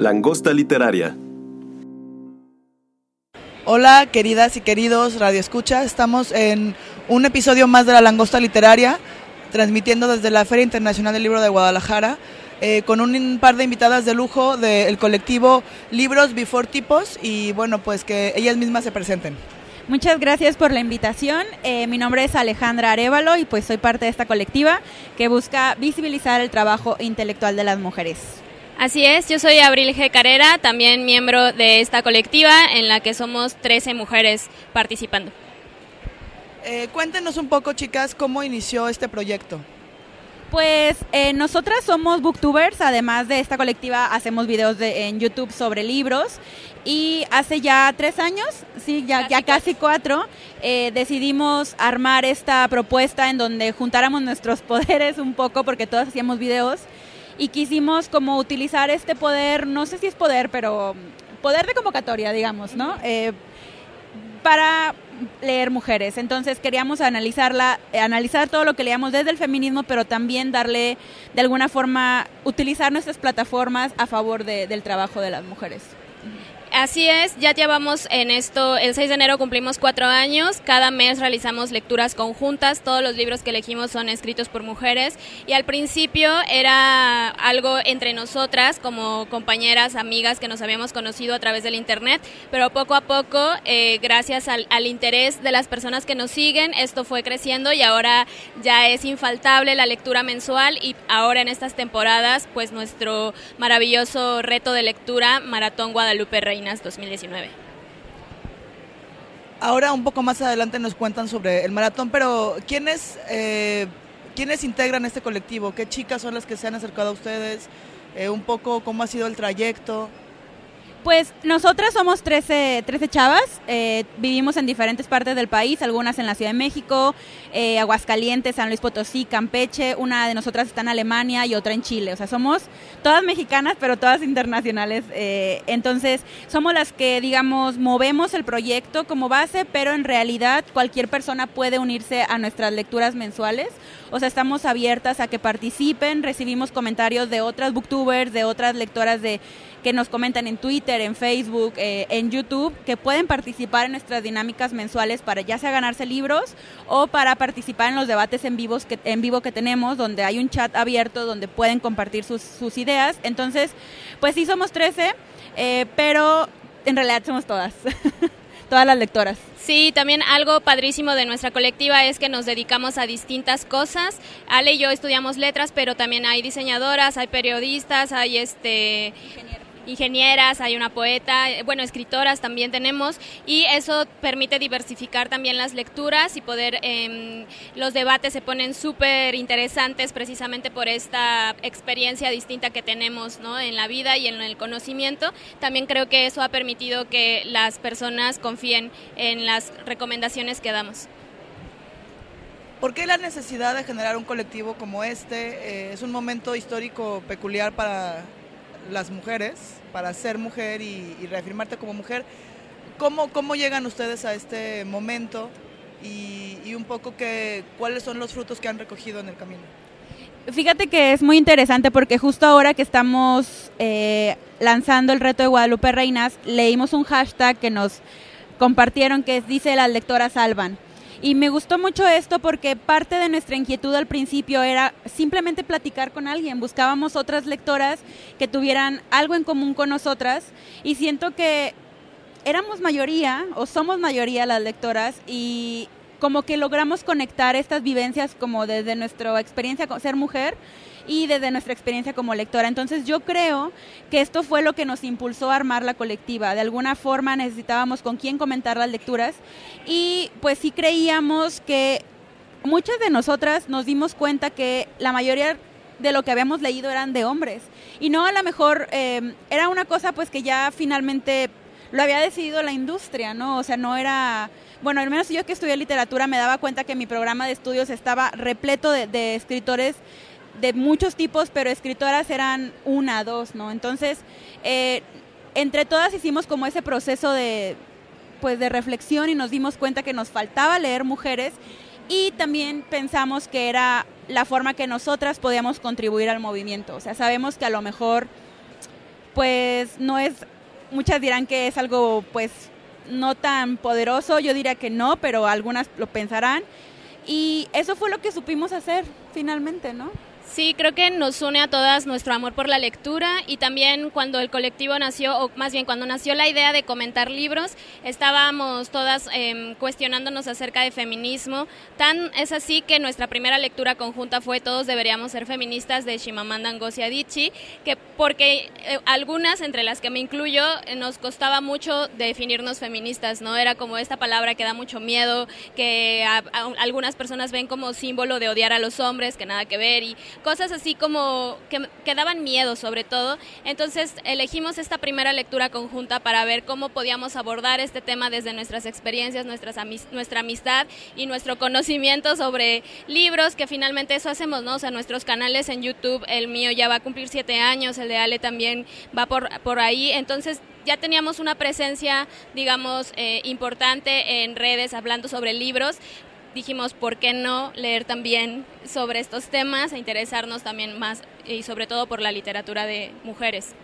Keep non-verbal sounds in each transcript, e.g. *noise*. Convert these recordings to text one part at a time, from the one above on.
Langosta Literaria. Hola, queridas y queridos Radio Escucha. Estamos en un episodio más de la Langosta Literaria, transmitiendo desde la Feria Internacional del Libro de Guadalajara, eh, con un par de invitadas de lujo del colectivo Libros Before Tipos y bueno, pues que ellas mismas se presenten. Muchas gracias por la invitación. Eh, mi nombre es Alejandra Arevalo y pues soy parte de esta colectiva que busca visibilizar el trabajo intelectual de las mujeres. Así es, yo soy Abril G. Carrera, también miembro de esta colectiva en la que somos 13 mujeres participando. Eh, cuéntenos un poco, chicas, cómo inició este proyecto. Pues eh, nosotras somos booktubers, además de esta colectiva hacemos videos de, en YouTube sobre libros y hace ya tres años, sí, ya casi, ya casi cuatro, eh, decidimos armar esta propuesta en donde juntáramos nuestros *laughs* poderes un poco porque todos hacíamos videos y quisimos como utilizar este poder, no sé si es poder, pero poder de convocatoria, digamos, ¿no? Eh, para leer mujeres. Entonces queríamos analizarla, analizar todo lo que leíamos desde el feminismo, pero también darle de alguna forma, utilizar nuestras plataformas a favor de, del trabajo de las mujeres. Así es, ya llevamos en esto, el 6 de enero cumplimos cuatro años, cada mes realizamos lecturas conjuntas, todos los libros que elegimos son escritos por mujeres. Y al principio era algo entre nosotras como compañeras, amigas que nos habíamos conocido a través del internet, pero poco a poco, eh, gracias al, al interés de las personas que nos siguen, esto fue creciendo y ahora ya es infaltable la lectura mensual. Y ahora en estas temporadas, pues nuestro maravilloso reto de lectura, Maratón Guadalupe Rey 2019. Ahora un poco más adelante nos cuentan sobre el maratón, pero ¿quiénes, eh, ¿quiénes integran este colectivo? ¿Qué chicas son las que se han acercado a ustedes? Eh, un poco cómo ha sido el trayecto. Pues nosotras somos 13, 13 chavas, eh, vivimos en diferentes partes del país, algunas en la Ciudad de México, eh, Aguascalientes, San Luis Potosí, Campeche, una de nosotras está en Alemania y otra en Chile, o sea, somos todas mexicanas pero todas internacionales, eh, entonces somos las que, digamos, movemos el proyecto como base, pero en realidad cualquier persona puede unirse a nuestras lecturas mensuales, o sea, estamos abiertas a que participen, recibimos comentarios de otras booktubers, de otras lectoras de que nos comentan en Twitter, en Facebook, eh, en YouTube, que pueden participar en nuestras dinámicas mensuales para ya sea ganarse libros o para participar en los debates en, vivos que, en vivo que tenemos, donde hay un chat abierto donde pueden compartir sus, sus ideas. Entonces, pues sí somos 13, eh, pero en realidad somos todas. *laughs* todas las lectoras. Sí, también algo padrísimo de nuestra colectiva es que nos dedicamos a distintas cosas. Ale y yo estudiamos letras, pero también hay diseñadoras, hay periodistas, hay este ingenieras, hay una poeta, eh, bueno, escritoras también tenemos y eso permite diversificar también las lecturas y poder, eh, los debates se ponen súper interesantes precisamente por esta experiencia distinta que tenemos ¿no? en la vida y en el conocimiento. También creo que eso ha permitido que las personas confíen en las recomendaciones que damos. ¿Por qué la necesidad de generar un colectivo como este? Eh, es un momento histórico peculiar para las mujeres, para ser mujer y, reafirmarte como mujer. ¿Cómo, ¿Cómo, llegan ustedes a este momento y, un poco que, cuáles son los frutos que han recogido en el camino? Fíjate que es muy interesante porque justo ahora que estamos eh, lanzando el reto de Guadalupe Reinas, leímos un hashtag que nos compartieron que dice las lectoras salvan. Y me gustó mucho esto porque parte de nuestra inquietud al principio era simplemente platicar con alguien. Buscábamos otras lectoras que tuvieran algo en común con nosotras y siento que éramos mayoría o somos mayoría las lectoras y como que logramos conectar estas vivencias como desde nuestra experiencia con ser mujer y desde nuestra experiencia como lectora. Entonces yo creo que esto fue lo que nos impulsó a armar la colectiva. De alguna forma necesitábamos con quién comentar las lecturas y pues sí creíamos que muchas de nosotras nos dimos cuenta que la mayoría de lo que habíamos leído eran de hombres. Y no a lo mejor eh, era una cosa pues que ya finalmente lo había decidido la industria, ¿no? O sea, no era... Bueno, al menos yo que estudié literatura me daba cuenta que mi programa de estudios estaba repleto de, escritores de muchos tipos, pero escritoras eran una, dos, ¿no? Entonces, eh, entre todas hicimos como ese proceso de, pues, de reflexión y nos dimos cuenta que nos faltaba leer mujeres y también pensamos que era la forma que nosotras podíamos contribuir al movimiento. O sea, sabemos que a lo mejor, pues no es, muchas dirán que es algo, pues, no tan poderoso, yo diría que no, pero algunas lo pensarán. Y eso fue lo que supimos hacer finalmente, ¿no? Sí, creo que nos une a todas nuestro amor por la lectura y también cuando el colectivo nació, o más bien cuando nació la idea de comentar libros, estábamos todas em, cuestionándonos acerca de feminismo. Tan es así que nuestra primera lectura conjunta fue Todos deberíamos ser feministas de Shimamanda Ngozi Adichie, que porque eh, algunas, entre las que me incluyo, eh, nos costaba mucho definirnos feministas, ¿no? Era como esta palabra que da mucho miedo, que algunas personas ven como símbolo de odiar a los hombres, que nada que ver y cosas así como que, daban miedo sobre todo. Entonces elegimos esta primera lectura conjunta para ver cómo podíamos abordar este tema desde nuestras experiencias, nuestras nuestra amistad y nuestro conocimiento sobre libros, que finalmente eso hacemos, ¿no? O sea, nuestros canales en YouTube, el mío ya va a cumplir siete años, el de Ale también va por, por ahí. Entonces ya teníamos una presencia, digamos, eh, importante en redes hablando sobre libros, dijimos, ¿por qué no leer también sobre estos temas e interesarnos también más y sobre todo por la literatura de mujeres?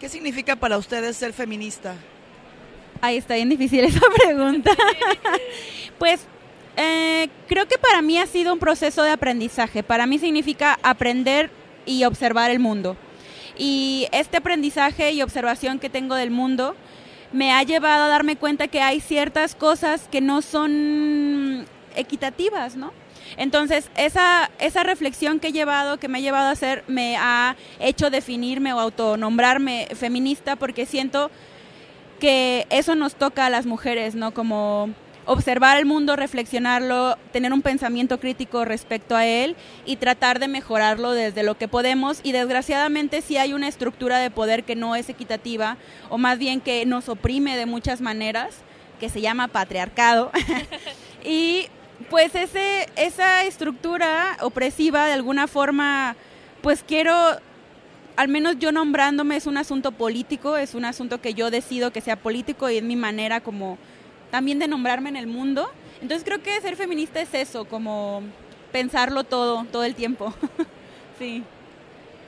¿Qué significa para ustedes ser feminista? Ahí está bien difícil *laughs* esa pregunta. *laughs* pues eh, creo que para mí ha sido un proceso de aprendizaje. Para mí significa aprender y observar el mundo. Y este aprendizaje y observación que tengo del mundo me ha llevado a darme cuenta que hay ciertas cosas que no son equitativas, ¿no? Entonces, esa, esa reflexión que he llevado, que me ha llevado a hacer, me ha hecho definirme o autonombrarme feminista porque siento que eso nos toca a las mujeres, ¿no? Como observar el mundo, reflexionarlo, tener un pensamiento crítico respecto a él y tratar de mejorarlo desde lo que podemos. Y desgraciadamente si hay una estructura de poder que no es equitativa o más bien que nos oprime de muchas maneras, que se llama patriarcado. *laughs* y pues ese, esa estructura opresiva de alguna forma, pues quiero al menos yo nombrándome es un asunto político, es un asunto que yo decido que sea político y es mi manera como también de nombrarme en el mundo. Entonces creo que ser feminista es eso, como pensarlo todo, todo el tiempo. *laughs* sí.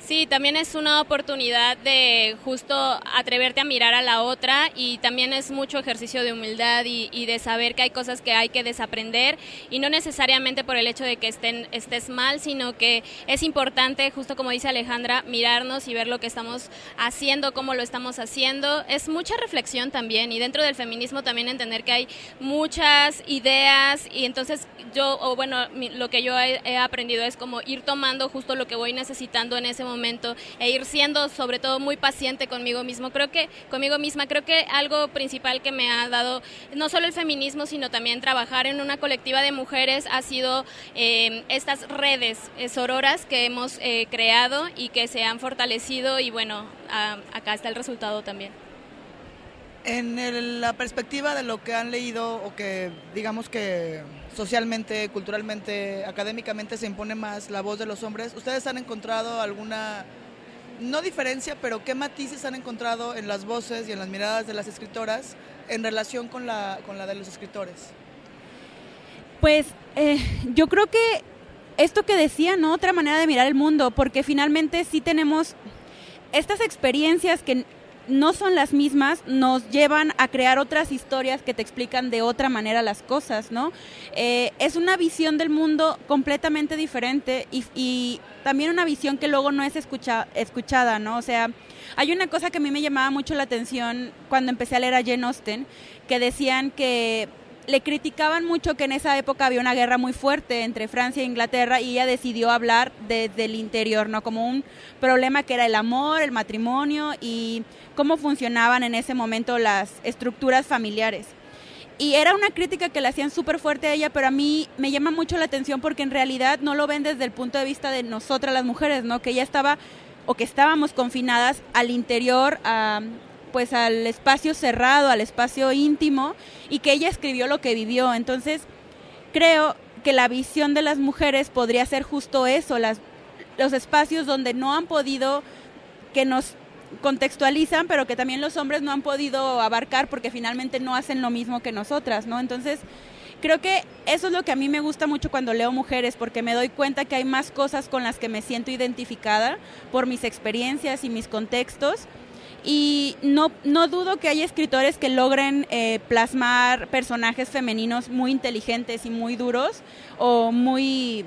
Sí, también es una oportunidad de justo atreverte a mirar a la otra y también es mucho ejercicio de humildad y, de saber que hay cosas que hay que desaprender y no necesariamente por el hecho de que estén, estés mal, sino que es importante, justo como dice Alejandra, mirarnos y ver lo que estamos haciendo, cómo lo estamos haciendo. Es mucha reflexión también y dentro del feminismo también entender que hay muchas ideas y entonces yo, o bueno, lo que yo he, he aprendido es como ir tomando justo lo que voy necesitando en ese momento momento e ir siendo sobre todo muy paciente conmigo mismo. Creo que conmigo misma, creo que algo principal que me ha dado no solo el feminismo, sino también trabajar en una colectiva de mujeres ha sido eh, estas redes sororas que hemos eh, creado y que se han fortalecido y bueno, acá está el resultado también. En la perspectiva de lo que han leído o que digamos que socialmente, culturalmente, académicamente se impone más la voz de los hombres, ¿ustedes han encontrado alguna, no diferencia, pero qué matices han encontrado en las voces y en las miradas de las escritoras en relación con la, con la de los escritores? Pues eh, yo creo que esto que decía, ¿no? Otra manera de mirar el mundo, porque finalmente sí tenemos estas experiencias que no son las mismas, nos llevan a crear otras historias que te explican de otra manera las cosas, ¿no? Eh, es una visión del mundo completamente diferente y, también una visión que luego no es escuchada, ¿no? O sea, hay una cosa que a mí me llamaba mucho la atención cuando empecé a leer a Jane Austen, que decían que le criticaban mucho que en esa época había una guerra muy fuerte entre Francia e Inglaterra y ella decidió hablar desde el interior, ¿no? Como un problema que era el amor, el matrimonio y cómo funcionaban en ese momento las estructuras familiares. Y era una crítica que le hacían súper fuerte a ella, pero a mí me llama mucho la atención porque en realidad no lo ven desde el punto de vista de nosotras las mujeres, ¿no? Que ella estaba o que estábamos confinadas al interior, a, pues al espacio cerrado, al espacio íntimo, y que ella escribió lo que vivió. Entonces, creo que la visión de las mujeres podría ser justo eso, las, los espacios donde no han podido, que nos contextualizan, pero que también los hombres no han podido abarcar porque finalmente no hacen lo mismo que nosotras, ¿no? Entonces, creo que eso es lo que a mí me gusta mucho cuando leo mujeres, porque me doy cuenta que hay más cosas con las que me siento identificada por mis experiencias y mis contextos y no, no dudo que haya escritores que logren eh, plasmar personajes femeninos muy inteligentes y muy duros o muy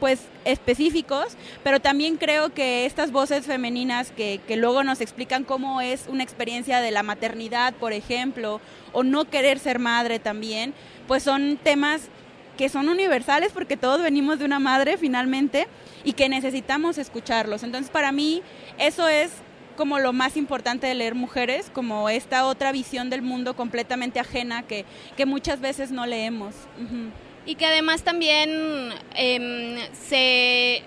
pues específicos, pero también creo que estas voces femeninas que, que, luego nos explican cómo es una experiencia de la maternidad, por ejemplo, o no querer ser madre también, pues son temas que son universales porque todos venimos de una madre finalmente y que necesitamos escucharlos. Entonces para mí eso es como lo más importante de leer mujeres, como esta otra visión del mundo completamente ajena que, que muchas veces no leemos. Y que además también em, se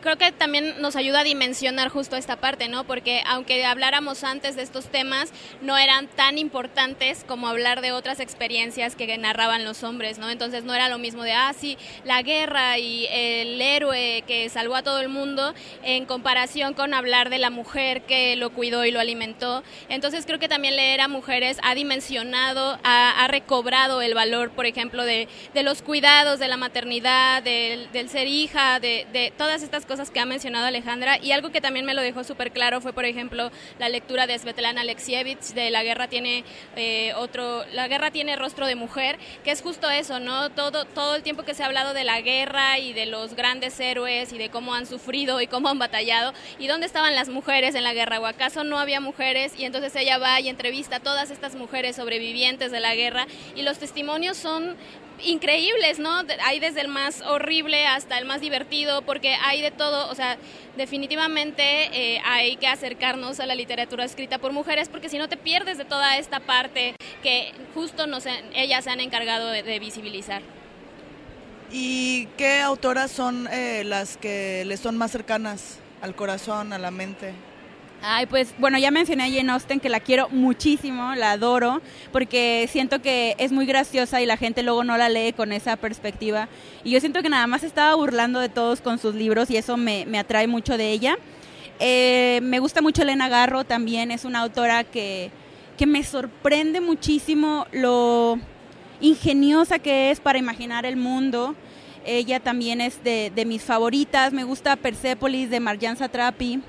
creo que también nos ayuda a dimensionar justo esta parte, ¿no? Porque aunque habláramos antes de estos temas, no eran tan importantes como hablar de otras experiencias que narraban los hombres, ¿no? Entonces no era lo mismo de, ah, sí, la guerra y el héroe que salvó a todo el mundo en comparación con hablar de la mujer que lo cuidó y lo alimentó. Entonces creo que también leer a mujeres ha dimensionado, ha, recobrado el valor, por ejemplo, de, de, los cuidados, de la maternidad, del, del ser hija, de, de todas estas cosas que ha mencionado Alejandra y algo que también me lo dejó súper claro fue, por ejemplo, la lectura de Svetlana Alexievich de La guerra tiene eh, otro, la guerra tiene rostro de mujer, que es justo eso, ¿no? Todo, todo el tiempo que se ha hablado de la guerra y de los grandes héroes y de cómo han sufrido y cómo han batallado y dónde estaban las mujeres en la guerra o acaso no había mujeres y entonces ella va y entrevista a todas estas mujeres sobrevivientes de la guerra y los testimonios son increíbles, ¿no? Hay desde el más horrible hasta el más divertido, porque hay de todo, o sea, definitivamente eh, hay que acercarnos a la literatura escrita por mujeres, porque si no te pierdes de toda esta parte que justo nos, ellas se han encargado de, visibilizar. ¿Y qué autoras son eh, las que les son más cercanas al corazón, a la mente? Ay, pues bueno, ya mencioné a Jane Austen que la quiero muchísimo, la adoro, porque siento que es muy graciosa y la gente luego no la lee con esa perspectiva. Y yo siento que nada más estaba burlando de todos con sus libros y eso me, atrae mucho de ella. Eh, me gusta mucho Elena Garro también, es una autora que, que me sorprende muchísimo lo ingeniosa que es para imaginar el mundo. Ella también es de, de mis favoritas. Me gusta Persepolis de Marjan Satrapi.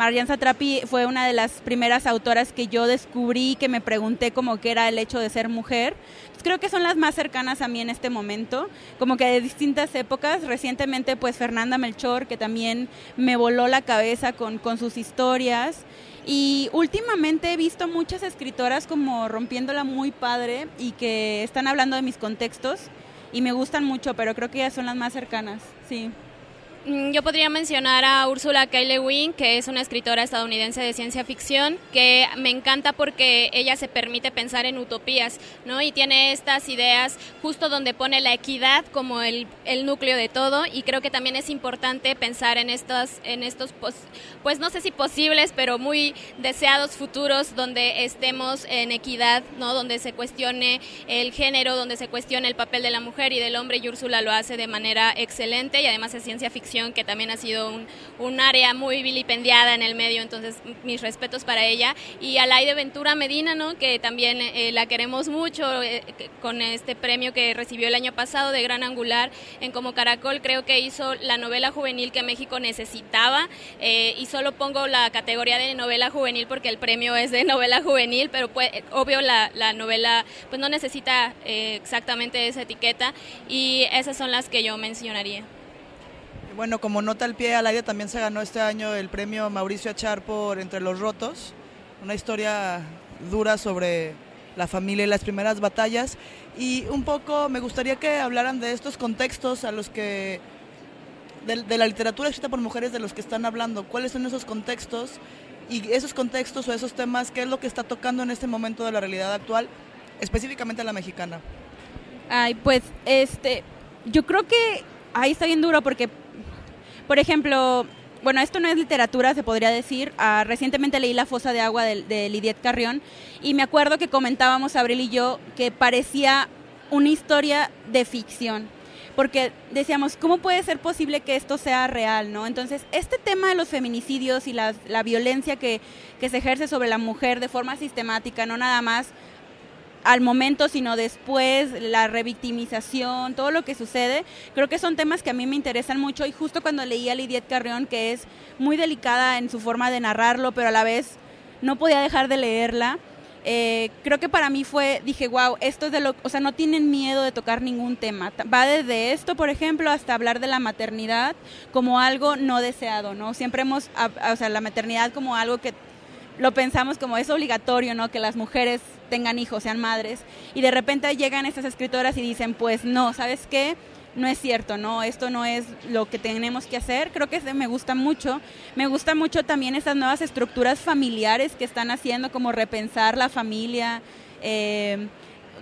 Marian Satrapi fue una de las primeras autoras que yo descubrí, que me pregunté cómo era el hecho de ser mujer. creo que son las más cercanas a mí en este momento, como que de distintas épocas. Recientemente, pues Fernanda Melchor, que también me voló la cabeza con, con sus historias. Y últimamente he visto muchas escritoras como rompiéndola muy padre y que están hablando de mis contextos y me gustan mucho, pero creo que ellas son las más cercanas, sí. Mm, yo podría mencionar a Ursula K. Le Guin, que es una escritora estadounidense de ciencia ficción, que me encanta porque ella se permite pensar en utopías, ¿no? Y tiene estas ideas justo donde pone la equidad como el, el núcleo de todo y creo que también es importante pensar en estos, en estos pues no sé si posibles, pero muy deseados futuros donde estemos en equidad, ¿no? Donde se cuestione el género, donde se cuestione el papel de la mujer y del hombre y Úrsula lo hace de manera excelente y además es ciencia ficción que también ha sido un, un, área muy vilipendiada en el medio, entonces mis respetos para ella. Y a Laide Ventura Medina, ¿no? que también eh, la queremos mucho eh, con este premio que recibió el año pasado de Gran Angular en Como Caracol, creo que hizo la novela juvenil que México necesitaba. Eh, y solo pongo la categoría de novela juvenil porque el premio es de novela juvenil, pero pues, obvio la, la novela pues no necesita exactamente esa etiqueta y esas son las que yo mencionaría. Bueno, como nota al pie, al aire también se ganó este año el premio Mauricio Achar por Entre los Rotos, una historia dura sobre la familia y las primeras batallas. Y un poco me gustaría que hablaran de estos contextos a los que, de, la literatura escrita por mujeres de los que están hablando, cuáles son esos contextos y esos contextos o esos temas, qué es lo que está tocando en este momento de la realidad actual, específicamente la mexicana. Ay, pues, este, yo creo que ahí está bien duro porque, por ejemplo, bueno, esto no es literatura, se podría decir. Ah, recientemente leí La fosa de agua de, de Lidiet Carrión y me acuerdo que comentábamos, Abril y yo, que parecía una historia de ficción. Porque decíamos, ¿cómo puede ser posible que esto sea real? ¿no? Entonces, este tema de los feminicidios y la, la violencia que, que se ejerce sobre la mujer de forma sistemática, no nada más al momento, sino después, la revictimización, todo lo que sucede. Creo que son temas que a mí me interesan mucho y justo cuando leí a Lidiet Carrión, que es muy delicada en su forma de narrarlo, pero a la vez no podía dejar de leerla. Eh, creo que para mí fue, dije, wow, esto es de lo, o sea, no tienen miedo de tocar ningún tema. Va desde esto, por ejemplo, hasta hablar de la maternidad como algo no deseado, ¿no? Siempre hemos, o sea, la maternidad como algo que lo pensamos como es obligatorio, ¿no? Que las mujeres tengan hijos, sean madres. Y de repente llegan estas escritoras y dicen, pues no, ¿sabes qué? No es cierto, no, esto no es lo que tenemos que hacer. Creo que me gusta mucho. Me gusta mucho también estas nuevas estructuras familiares que están haciendo, como repensar la familia. Eh,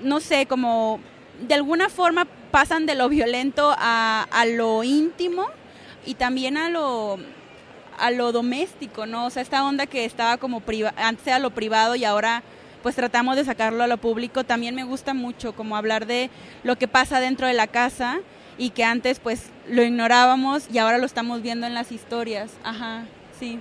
no sé, como de alguna forma pasan de lo violento a, a lo íntimo y también a lo a lo doméstico, ¿no? O sea, esta onda que estaba como antes era lo privado y ahora pues tratamos de sacarlo a lo público. También me gusta mucho como hablar de lo que pasa dentro de la casa y que antes pues lo ignorábamos y ahora lo estamos viendo en las historias. Ajá, sí.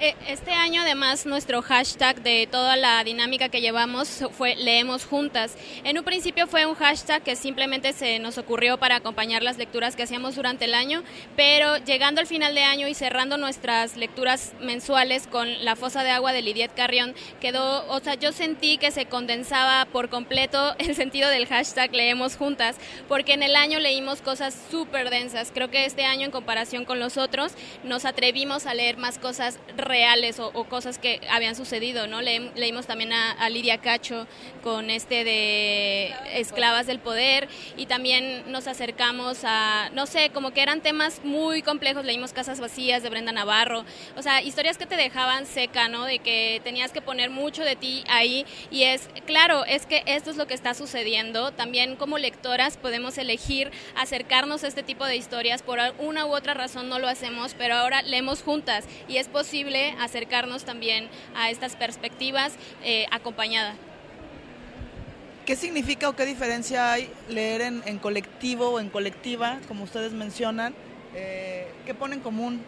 Eh, este año además nuestro hashtag de toda la dinámica que llevamos fue leemos juntas. En un principio fue un hashtag que simplemente se nos ocurrió para acompañar las lecturas que hacíamos durante el año, pero llegando al final de año y cerrando nuestras lecturas mensuales con La fosa de agua de Lidiet Carrión, quedó, o sea, yo sentí que se condensaba por completo *laughs* el sentido del hashtag leemos juntas, porque en el año leímos cosas súper densas. Creo que este año en comparación con los otros nos atrevimos a leer más cosas reales o, cosas que habían sucedido, ¿no? leímos también a, Lidia Cacho con este de Esclavas del Poder y también nos acercamos a, no sé, como que eran temas muy complejos, leímos Casas Vacías de Brenda Navarro, o sea, historias que te dejaban seca, ¿no? De que tenías que poner mucho de ti ahí. Y es, claro, es que esto es lo que está sucediendo, también como lectoras podemos elegir acercarnos a este tipo de historias, por una u otra razón no lo hacemos, pero ahora leemos juntas. Y es posible acercarnos también a estas perspectivas eh, acompañada. ¿Qué significa o qué diferencia hay leer en, colectivo o en colectiva, como ustedes mencionan? Eh, ¿Qué pone en común?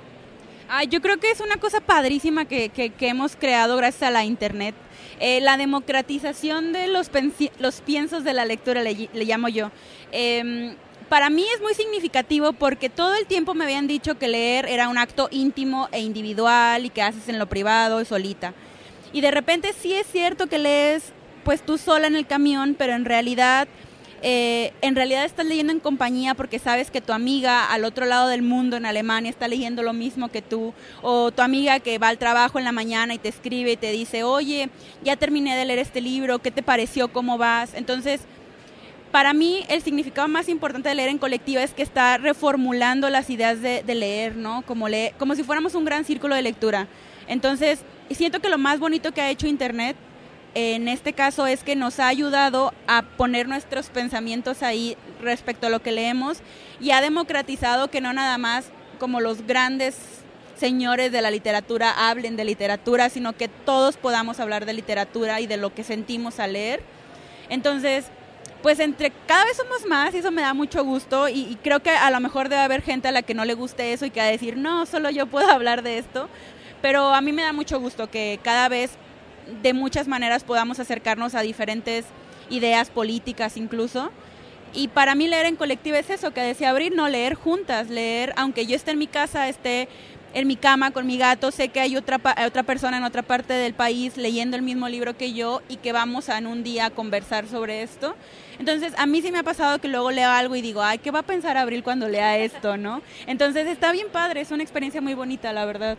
yo creo que es una cosa padrísima que, hemos creado gracias a la Internet. Eh, la democratización de los, los piensos de la lectura, le, le llamo yo. Em, para mí es muy significativo porque todo el tiempo me habían dicho que leer era un acto íntimo e individual y que haces en lo privado y solita. Y de repente sí es cierto que lees pues tú sola en el camión, pero en realidad eh, en realidad estás leyendo en compañía porque sabes que tu amiga al otro lado del mundo en Alemania está leyendo lo mismo que tú, o tu amiga que va al trabajo en la mañana y te escribe y te dice, oye, ya terminé de leer este libro, ¿qué te pareció? ¿Cómo vas? Entonces, para mí el significado más importante de leer en colectiva es que está reformulando las ideas de, leer, ¿no? Como, como si fuéramos un gran círculo de lectura. Entonces, siento que lo más bonito que ha hecho Internet en este caso es que nos ha ayudado a poner nuestros pensamientos ahí respecto a lo que leemos y ha democratizado que no nada más como los grandes señores de la literatura hablen de literatura, sino que todos podamos hablar de literatura y de lo que sentimos al leer. Entonces, pues entre cada vez somos más y eso me da mucho gusto y, creo que a lo mejor debe haber gente a la que no le guste eso y que va a decir, no, solo yo puedo *laughs* hablar de esto, pero a mí me da mucho gusto que cada vez de muchas maneras podamos acercarnos a diferentes ideas políticas incluso. Y para mí leer en colectivo es eso, que decía Abril, no leer juntas, leer, aunque yo esté en mi casa, esté en mi cama con mi gato, sé que hay otra, otra persona en otra parte del país leyendo el mismo libro que yo y que vamos a en un día a conversar sobre esto. Entonces, a mí sí me ha pasado que luego leo algo y digo, ay, ¿qué va a pensar Abril cuando lea esto, no? Entonces, está bien padre, es una experiencia muy bonita, la verdad.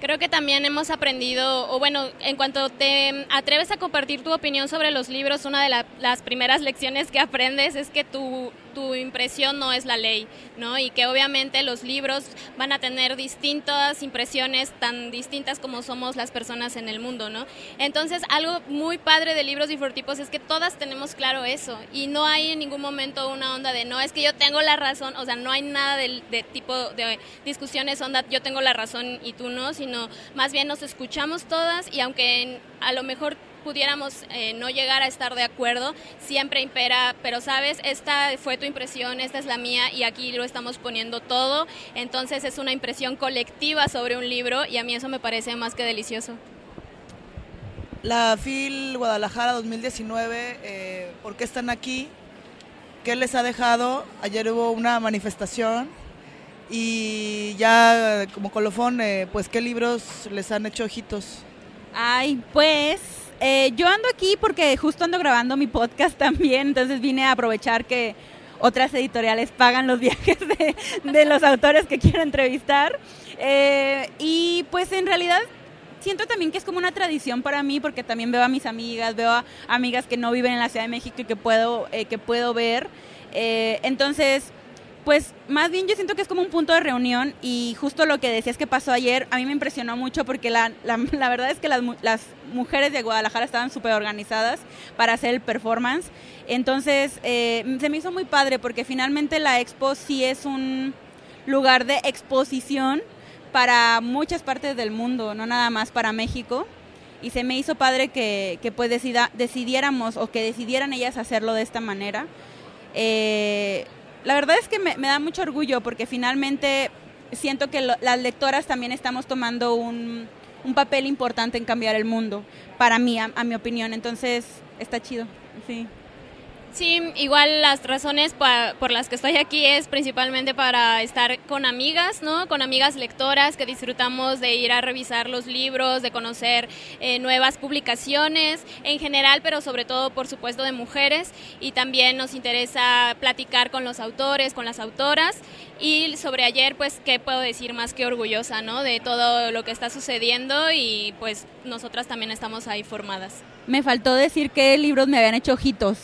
Creo que también hemos aprendido, o bueno, en cuanto te atreves a compartir tu opinión sobre los libros, una de las primeras lecciones que aprendes es que tu, tu impresión no es la ley, ¿no? Y que obviamente los libros van a tener distintas impresiones, tan distintas como somos las personas en el mundo, ¿no? Entonces, algo muy padre de libros difortipos es que todas tenemos claro eso y no hay en ningún momento una onda de, no, es que yo tengo la razón, o sea, no hay nada de, de tipo de discusiones onda, yo tengo la razón y tú no, sino más bien nos escuchamos todas y aunque a lo mejor pudiéramos eh, no llegar a estar de acuerdo, siempre impera, pero sabes, esta fue tu impresión, esta es la mía y aquí lo estamos poniendo todo, entonces es una impresión colectiva sobre un libro y a mí eso me parece más que delicioso. La FIL Guadalajara 2019, eh, ¿por qué están aquí? ¿Qué les ha dejado? Ayer hubo una manifestación y ya como colofón, eh, pues qué libros les han hecho ojitos. Ay, pues eh, yo ando aquí porque justo ando grabando mi podcast *laughs* también, entonces vine a aprovechar que otras editoriales pagan los *laughs* viajes de, los autores que quiero entrevistar. Eh, y pues en realidad siento también que es como una tradición para mí porque también veo a mis amigas, veo a amigas que no viven en la Ciudad de México y que puedo, que puedo ver. entonces, pues más bien yo siento que es como un punto de reunión y justo lo que decías que pasó ayer, a mí me impresionó mucho porque la, la, *laughs* verdad es que las, las, mujeres de Guadalajara estaban súper organizadas para hacer el performance. Entonces eh, se me hizo muy padre porque finalmente la expo sí es un lugar de exposición para muchas partes del mundo, no nada más para México. Y se me hizo padre que, que pues decida, decidiéramos o que decidieran ellas hacerlo de esta manera. Eh, la verdad es que me, da mucho orgullo porque finalmente siento que las lectoras también estamos tomando un, papel importante en cambiar el mundo, para mí, a, a mi opinión. Entonces, está chido, sí. Sí, igual las razones por las que estoy aquí es principalmente para estar con amigas, ¿no? Con amigas lectoras que disfrutamos de ir a revisar los libros, de conocer eh, nuevas publicaciones en general, pero sobre todo, por supuesto, de mujeres. Y también nos interesa platicar con los autores, con las autoras. Y sobre ayer, pues, ¿qué puedo decir más que orgullosa, ¿no? De todo lo que está sucediendo y pues nosotras también estamos ahí formadas. Me faltó decir qué libros me habían hecho ojitos.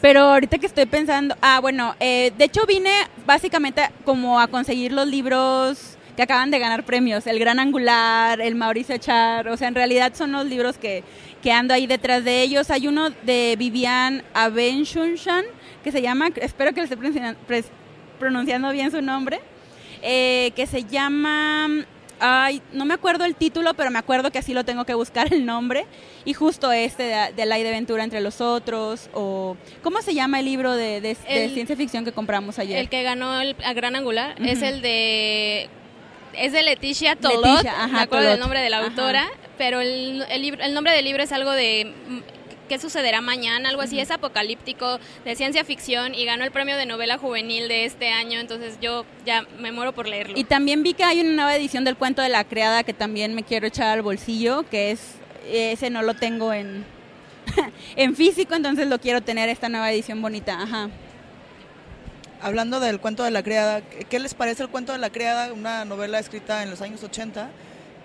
Pero ahorita que estoy pensando, ah, bueno, eh, de hecho vine básicamente como a conseguir los libros que acaban de ganar premios, el Gran Angular, el Mauricio Char, o sea, en realidad son los libros que, que ando ahí detrás de ellos. Hay uno de Vivian Abenchunshan, que se llama, espero que le esté pronunciando bien su nombre, eh, que se llama ay, no me acuerdo el título, pero me acuerdo que así lo tengo que buscar el nombre. Y justo este de, de La de Aventura entre los otros, o ¿cómo se llama el libro de, ciencia ficción que compramos ayer? El que ganó el a Gran Angular es el de es de Leticia Tolot, me acuerdo del nombre de la autora, pero el, el, libro, el nombre del libro es algo de qué sucederá mañana, algo así, es apocalíptico, de ciencia ficción y ganó el premio de novela juvenil de este año, entonces yo ya me muero por leerlo. Y también vi que hay una nueva edición del cuento de la criada que también me quiero echar al bolsillo, que es, ese no lo tengo en, *laughs* en físico, entonces lo quiero tener esta nueva edición bonita, ajá. Hablando del cuento de la criada, ¿qué les parece el cuento de la criada, una novela escrita en los años 80?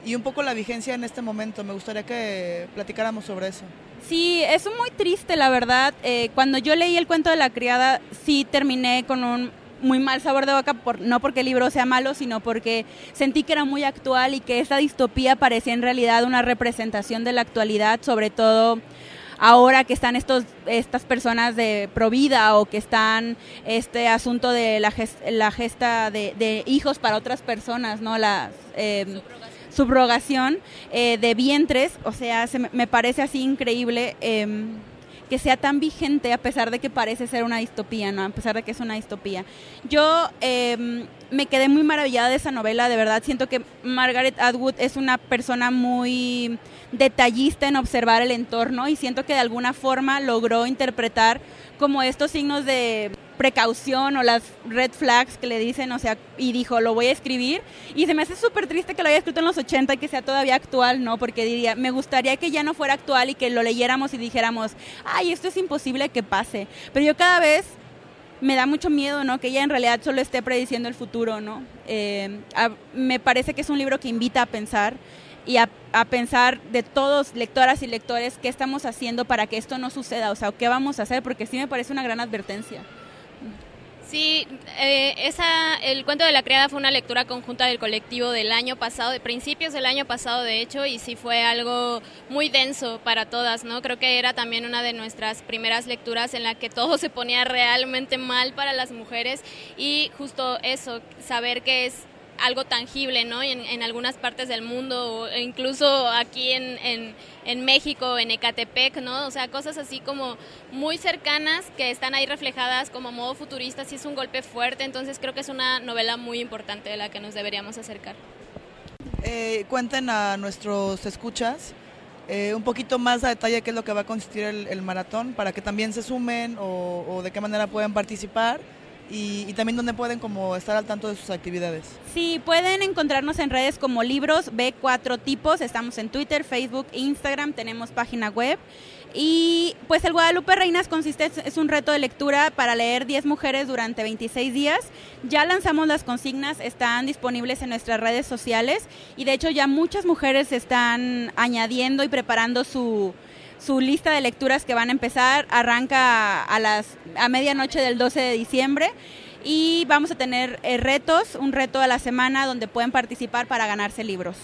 y un poco la vigencia en este momento. Me gustaría que platicáramos sobre eso. Sí, es muy triste, la verdad. Eh, cuando yo leí el cuento de la criada, sí terminé con un muy mal sabor de boca, por, no porque el libro sea malo, sino porque sentí que era muy actual y que esa distopía parecía en realidad una representación de la actualidad, sobre todo ahora que están estos estas personas de provida o que están este asunto de la, la gesta de, hijos para otras personas, ¿no? Las eh, subrogación eh, de vientres, o sea, se me, parece así increíble em, que sea tan vigente a pesar de que parece ser una distopía, ¿no? A pesar de que es una distopía. Yo em, me quedé muy maravillada de esa novela, de verdad siento que Margaret Atwood es una persona muy detallista en observar el entorno y siento que de alguna forma logró interpretar como estos signos de precaución o las red flags que le dicen, o sea, y dijo, lo voy a escribir. Y se me hace súper triste que lo haya escrito en los 80 y que sea todavía actual, ¿no? Porque diría, me gustaría que ya no fuera actual y que lo leyéramos y dijéramos, ay, esto es imposible que pase. Pero yo cada vez me da mucho miedo, ¿no? Que ella en realidad solo esté prediciendo el futuro, ¿no? Eh, me parece que es un libro que invita a pensar y a, a, pensar de todos, lectoras y lectores, qué estamos haciendo para que esto no suceda, o sea, qué vamos a hacer, porque sí me parece una gran advertencia. Sí, eh, esa, el cuento de la criada fue una lectura conjunta del colectivo del año pasado, de principios del año pasado de hecho, y sí fue algo muy denso para todas, ¿no? Creo que era también una de nuestras primeras lecturas en la que todo se ponía realmente mal para las mujeres y justo eso, saber que es algo tangible, ¿no? En, en, algunas partes del mundo, o incluso aquí en, en, en, México, en Ecatepec, ¿no? O sea, cosas así como muy cercanas que están ahí reflejadas como modo futurista, sí es un golpe fuerte, entonces creo que es una novela muy importante de la que nos deberíamos acercar. Eh, cuenten a nuestros escuchas eh, un poquito más a detalle qué es lo que va a consistir el, maratón, para que también se sumen o, o de qué manera pueden participar y, y, también donde pueden como estar al tanto de sus actividades. Sí, pueden encontrarnos en redes como libros B4 tipos, estamos en Twitter, Facebook, Instagram, tenemos página web. Y pues el Guadalupe Reinas consiste, es un reto de lectura para leer 10 mujeres durante 26 días. Ya lanzamos las consignas, están disponibles en nuestras redes sociales y de hecho ya muchas mujeres están añadiendo y preparando su, su lista de lecturas que van a empezar arranca a las a medianoche del 12 de diciembre y vamos a tener eh, retos, un reto a la semana donde pueden participar para ganarse libros.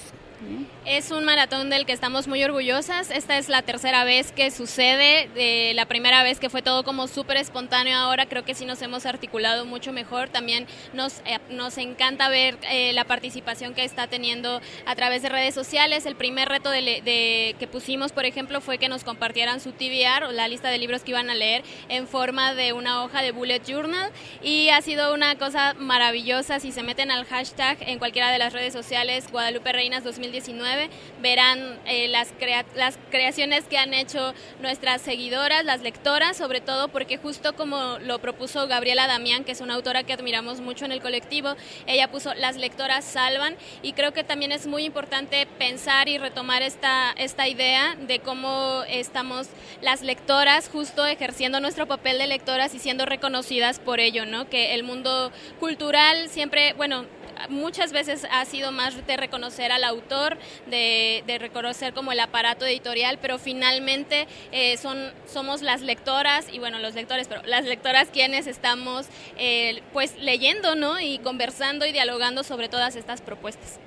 Es un maratón del que estamos muy orgullosas. Esta es la tercera vez que sucede. De la primera vez que fue todo como súper espontáneo, ahora creo que sí nos hemos articulado mucho mejor. También nos, eh, nos encanta ver eh, la participación que está teniendo a través de redes sociales. El primer reto de, de, que pusimos, por ejemplo, fue que nos compartieran su TBR o la lista de libros que iban a leer en forma de una hoja de bullet journal. Y ha sido una cosa maravillosa. Si se meten al hashtag en cualquiera de las redes sociales, Guadalupe Reinas 2019, verán eh, las, crea las creaciones que han hecho nuestras seguidoras, las lectoras, sobre todo porque justo como lo propuso Gabriela Damián, que es una autora que admiramos mucho en el colectivo, ella puso las lectoras salvan y creo que también es muy importante pensar y retomar esta, esta idea de cómo estamos las lectoras justo ejerciendo nuestro papel de lectoras y siendo reconocidas por ello, ¿no? Que el mundo cultural siempre, bueno, muchas veces ha sido más de reconocer al autor, de, de reconocer como el aparato editorial, pero finalmente eh, son, somos las lectoras, y bueno, los lectores, pero las lectoras quienes estamos eh, pues leyendo, ¿no? Y conversando y dialogando sobre todas estas propuestas.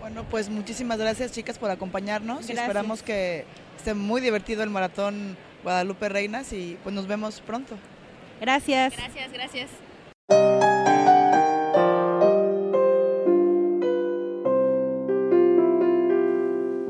Bueno, pues muchísimas gracias chicas por acompañarnos. Gracias. Esperamos que esté muy divertido el maratón Guadalupe Reinas y pues nos vemos pronto. Gracias. Gracias, gracias.